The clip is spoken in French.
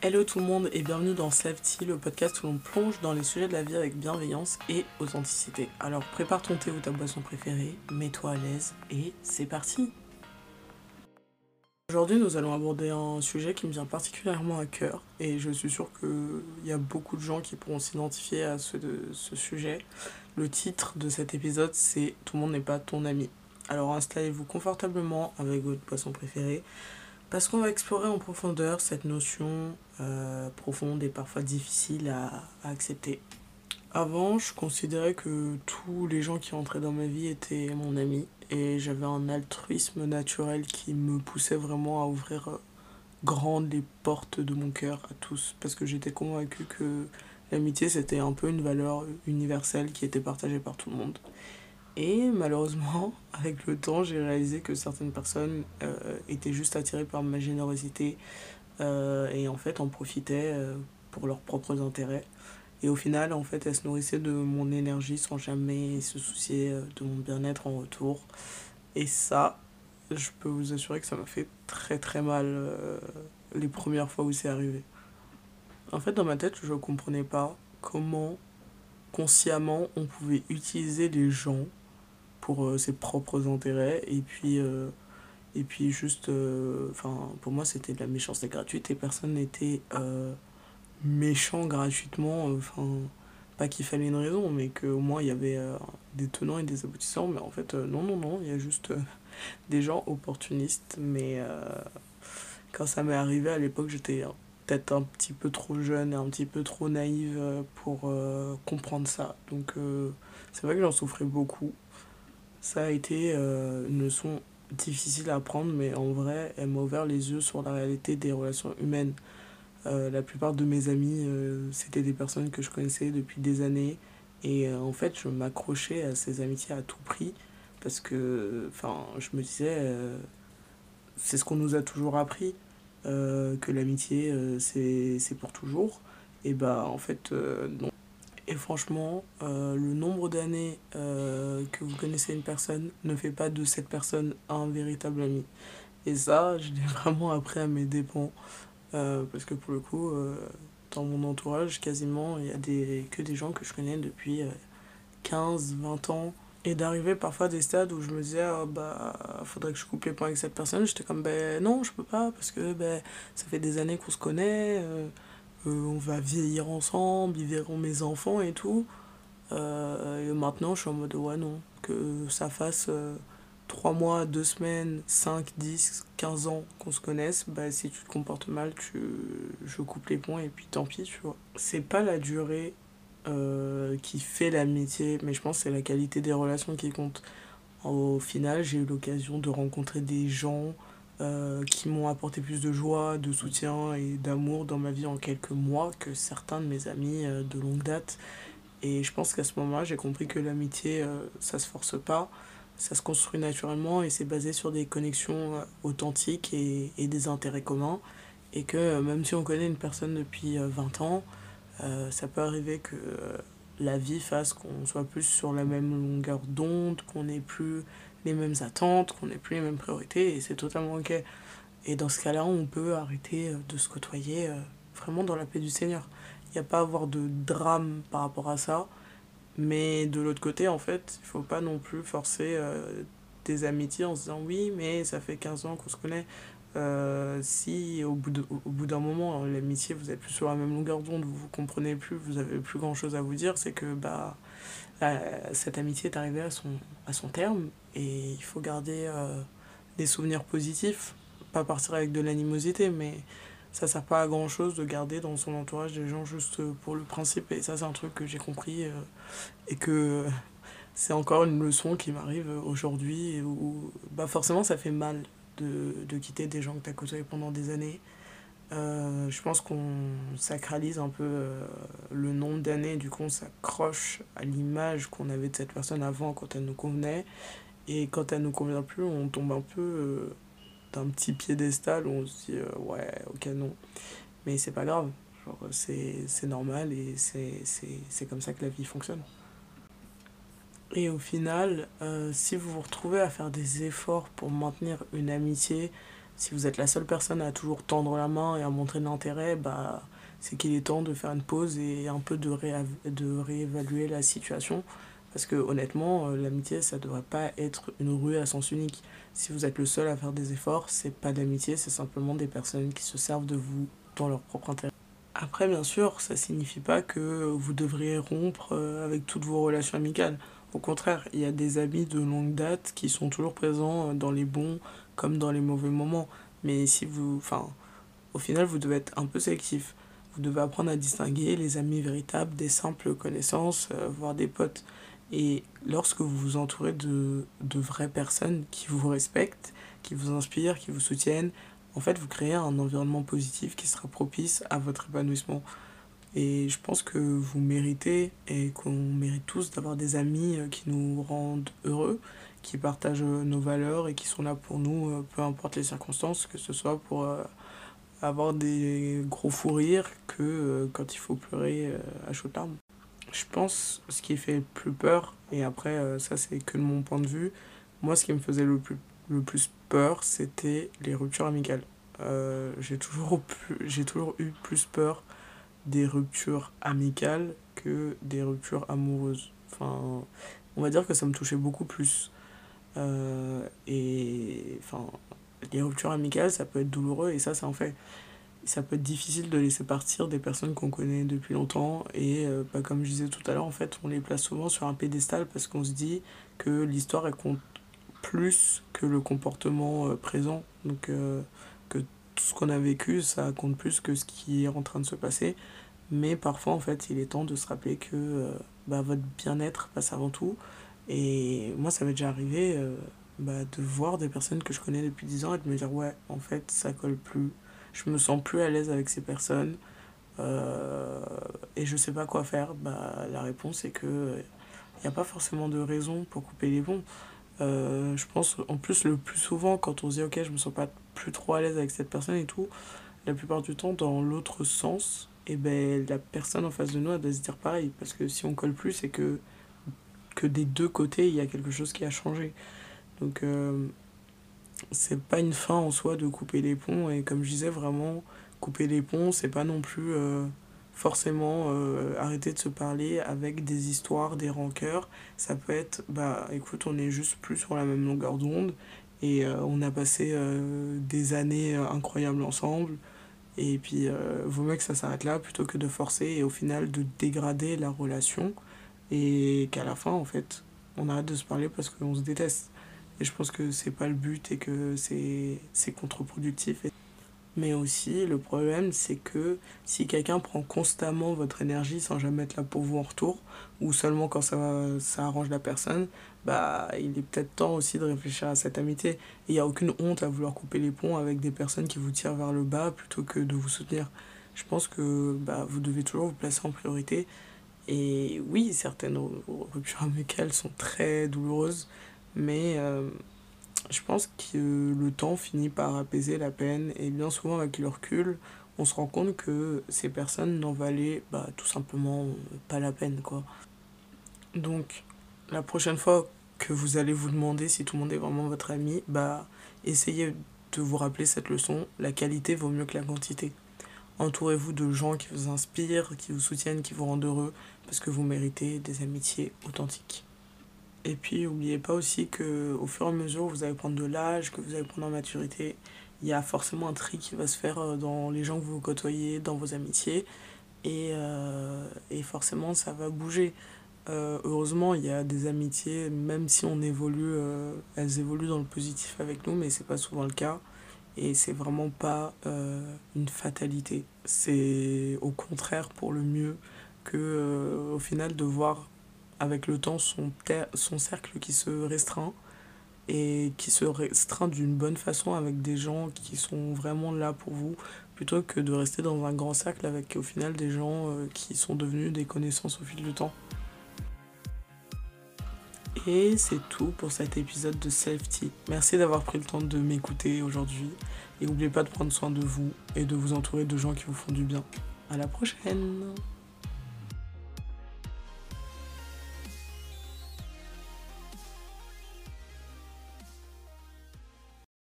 Hello tout le monde et bienvenue dans Safety, le podcast où l'on plonge dans les sujets de la vie avec bienveillance et authenticité. Alors prépare ton thé ou ta boisson préférée, mets-toi à l'aise et c'est parti Aujourd'hui nous allons aborder un sujet qui me vient particulièrement à cœur et je suis sûr qu'il y a beaucoup de gens qui pourront s'identifier à ce, ce sujet. Le titre de cet épisode c'est Tout le monde n'est pas ton ami. Alors installez-vous confortablement avec votre boisson préférée parce qu'on va explorer en profondeur cette notion euh, profonde et parfois difficile à, accepter. Avant, je considérais que tous les gens qui entraient dans ma vie étaient mon ami et j'avais un altruisme naturel qui me poussait vraiment à ouvrir euh, grandes les portes de mon cœur à tous parce que j'étais convaincu que l'amitié c'était un peu une valeur universelle qui était partagée par tout le monde. Et malheureusement, avec le temps, j'ai réalisé que certaines personnes euh, étaient juste attirées par ma générosité euh, et en fait en profitaient euh, pour leurs propres intérêts. Et au final, en fait, elles se nourrissaient de mon énergie sans jamais se soucier de mon bien-être en retour. Et ça, je peux vous assurer que ça m'a fait très très mal les premières fois où c'est arrivé. En fait, dans ma tête, je ne comprenais pas comment consciemment on pouvait utiliser les gens pour euh, ses propres intérêts et puis euh, et puis juste euh, enfin pour moi c'était de la méchanceté gratuite et personne n'était méchant gratuitement enfin pas qu'il fallait une raison mais qu'au moins il y avait des tenants et des aboutissants. Mais en fait non non non il y a juste des gens opportunistes. Mais quand ça m'est arrivé à l'époque j'étais peut-être un petit peu trop jeune et un petit peu trop naïve pour comprendre ça. Donc c'est vrai que j'en souffrais beaucoup ça a été euh, une leçon difficile à apprendre, mais en vrai, elle m'a ouvert les yeux sur la réalité des relations humaines. Euh, la plupart de mes amis, euh, c'était des personnes que je connaissais depuis des années. Et en fait, je m'accrochais à ces amitiés à tout prix parce que je me disais, c'est ce qu'on nous a toujours appris, que l'amitié, c'est pour toujours. Et bah, en fait, non. Et franchement, euh, le nombre d'années euh, que vous connaissez une personne ne fait pas de cette personne un véritable ami. Et ça, je l'ai vraiment appris à mes dépens. Euh, parce que pour le coup, dans mon entourage, quasiment, il y a des, que des gens que je connais depuis 15, 20 ans. Et d'arriver parfois à des stades où je me disais, oh, bah, faudrait que je coupe les points avec cette personne. J'étais comme, ben non, je peux pas, parce que ben, ça fait des années qu'on se connaît. Euh, on va vieillir ensemble, ils verront mes enfants et tout. Euh, et maintenant, je suis en mode ouais, non. Que ça fasse 3 euh, mois, 2 semaines, 5, 10, 15 ans qu'on se connaisse, bah, si tu te comportes mal, tu, je coupe les ponts et puis tant pis, tu vois. C'est pas la durée qui fait l'amitié, mais je pense que c'est la qualité des relations qui compte. Au final, j'ai eu l'occasion de rencontrer des gens euh, qui m'ont apporté plus de joie, de soutien et d'amour dans ma vie en quelques mois que certains de mes amis euh, de longue date. Et je pense qu'à ce moment-là, j'ai compris que l'amitié, euh, ça se force pas, ça se construit naturellement et c'est basé sur des connexions authentiques et, et, des intérêts communs. Et que même si on connaît une personne depuis 20 ans, ça peut arriver que la vie fasse qu'on soit plus sur la même longueur d'onde, qu'on n'ait plus les mêmes attentes, qu'on n'ait plus les mêmes priorités, et c'est totalement ok. Et dans ce cas-là, on peut arrêter euh, de se côtoyer euh, vraiment dans la paix du Seigneur. Il n'y a pas à avoir de drame par rapport à ça, mais de l'autre côté, en fait, il faut pas non plus forcer euh, des amitiés en se disant oui, mais ça fait 15 ans qu'on se connaît. si au bout, d'un moment, l'amitié, vous êtes plus sur la même longueur d'onde, vous vous comprenez plus, vous avez plus grand chose à vous dire, c'est que bah cette amitié est arrivée à son, à son terme et il faut garder euh, des souvenirs positifs, pas partir avec de l'animosité, mais ça sert pas à grand chose de garder dans son entourage des gens juste pour le principe. Et ça, c'est un truc que j'ai compris euh, et que c'est encore une leçon qui m'arrive aujourd'hui où bah forcément ça fait mal de, de quitter des gens que tu as côtoyés pendant des années euh, je pense qu'on sacralise un peu le nombre d'années, du coup on s'accroche à l'image qu'on avait de cette personne avant quand elle nous convenait. Et quand elle nous convient plus, on tombe un peu euh, d'un petit piédestal où on se dit ouais, ok, non. Mais c'est pas grave, c'est normal et c'est comme ça que la vie fonctionne. Et au final, si vous vous retrouvez à faire des efforts pour maintenir une amitié, Si vous êtes la seule personne à toujours tendre la main et à montrer de l'intérêt, bah, c'est qu'il est temps de faire une pause et un peu de, de réévaluer la situation. Parce que honnêtement, euh, l'amitié, ça devrait pas être une rue à sens unique. Si vous êtes le seul à faire des efforts, c'est pas de l'amitié, c'est simplement des personnes qui se servent de vous dans leur propre intérêt. Après, bien sûr, ça signifie pas que vous devriez rompre euh, avec toutes vos relations amicales. Au contraire, il y a des amis de longue date qui sont toujours présents euh, dans les bons comme dans les mauvais moments. Mais si vous. Enfin, au final, vous devez être un peu sélectif. Vous devez apprendre à distinguer les amis véritables des simples connaissances, voire des potes. Et lorsque vous vous entourez de, de vraies personnes qui vous respectent, qui vous inspirent, qui vous soutiennent, en fait, vous créez un environnement positif qui sera propice à votre épanouissement. Et je pense que vous méritez et qu'on mérite tous d'avoir des amis euh, qui nous rendent heureux, qui partagent euh, nos valeurs et qui sont là pour nous, euh, peu importe les circonstances, que ce soit pour avoir des gros fous rires que quand il faut pleurer à chaudes larmes. Je pense ce qui fait plus peur, et après euh, ça c'est que de mon point de vue, moi ce qui me faisait le plus, le plus peur c'était les ruptures amicales. Euh, j'ai toujours, toujours eu plus peur des ruptures amicales que des ruptures amoureuses. Enfin, on va dire que ça me touchait beaucoup plus. Euh, et enfin, les ruptures amicales, ça peut être douloureux et ça, ça en fait ça peut être difficile de laisser partir des personnes qu'on connaît depuis longtemps et euh, bah, comme je disais tout à l'heure en fait on les place souvent sur un pédestal parce qu'on se dit que l'histoire compte plus que le comportement euh, présent. Donc euh, que tout ce qu'on a vécu ça compte plus que ce qui est en train de se passer. Mais parfois en fait il est temps de se rappeler que bah, votre bien-être passe avant tout. Et moi ça m'est déjà arrivé bah, de voir des personnes que je connais depuis 10 ans et de me dire ouais en fait ça colle plus je me sens plus à l'aise avec ces personnes euh, et je sais pas quoi faire, bah, la réponse est que il n'y a pas forcément de raison pour couper les ponts. Euh, je pense en plus le plus souvent quand on se dit ok je me sens pas plus trop à l'aise avec cette personne et tout, la plupart du temps dans l'autre sens, et eh ben la personne en face de nous elle doit se dire pareil parce que si on colle plus c'est que que des deux côtés il y a quelque chose qui a changé. Donc euh, c'est pas une fin en soi de couper les ponts. Et comme je disais vraiment couper les ponts c'est pas non plus euh, forcément euh, arrêter de se parler avec des histoires des rancœurs. Ça peut être bah écoute on est juste plus sur la même longueur d'onde. Et euh, on a passé des années incroyables ensemble. Et puis vaut mieux que ça s'arrête là plutôt que de forcer et au final de dégrader la relation. Et qu'à la fin en fait on arrête de se parler parce qu'on se déteste et je pense que c'est pas le but et que c'est contre-productif. Mais aussi, le problème, c'est que si quelqu'un prend constamment votre énergie sans jamais être là pour vous en retour, ou seulement quand ça, ça arrange la personne, bah, il est peut-être temps aussi de réfléchir à cette amitié. Il n'y a aucune honte à vouloir couper les ponts avec des personnes qui vous tirent vers le bas plutôt que de vous soutenir. Je pense que bah, vous devez toujours vous placer en priorité. Et oui, certaines ruptures amicales sont très douloureuses, mais euh, je pense que le temps finit par apaiser la peine et bien souvent avec le recul, on se rend compte que ces personnes n'en valaient bah, tout simplement pas la peine. quoi. Donc la prochaine fois que vous allez vous demander si tout le monde est vraiment votre ami, bah essayez de vous rappeler cette leçon, la qualité vaut mieux que la quantité. Entourez-vous de gens qui vous inspirent, qui vous soutiennent, qui vous rendent heureux, parce que vous méritez des amitiés authentiques. Et puis, n'oubliez pas aussi que au fur et à mesure vous allez prendre de l'âge, que vous allez prendre en maturité, il y a forcément un tri qui va se faire euh, dans les gens que vous côtoyez, dans vos amitiés. Et, euh, et forcément, ça va bouger. Euh, heureusement, il y a des amitiés, même si on évolue, elles évoluent dans le positif avec nous, mais c'est pas souvent le cas. Et c'est vraiment pas une fatalité. C'est au contraire pour le mieux que, au final, de voir avec le temps son, cercle qui se restreint et qui se restreint d'une bonne façon avec des gens qui sont vraiment là pour vous plutôt que de rester dans un grand cercle avec au final des gens euh, qui sont devenus des connaissances au fil du temps. Et c'est tout pour cet épisode de Safety. Merci d'avoir pris le temps de m'écouter aujourd'hui et n'oubliez pas de prendre soin de vous et de vous entourer de gens qui vous font du bien. À la prochaine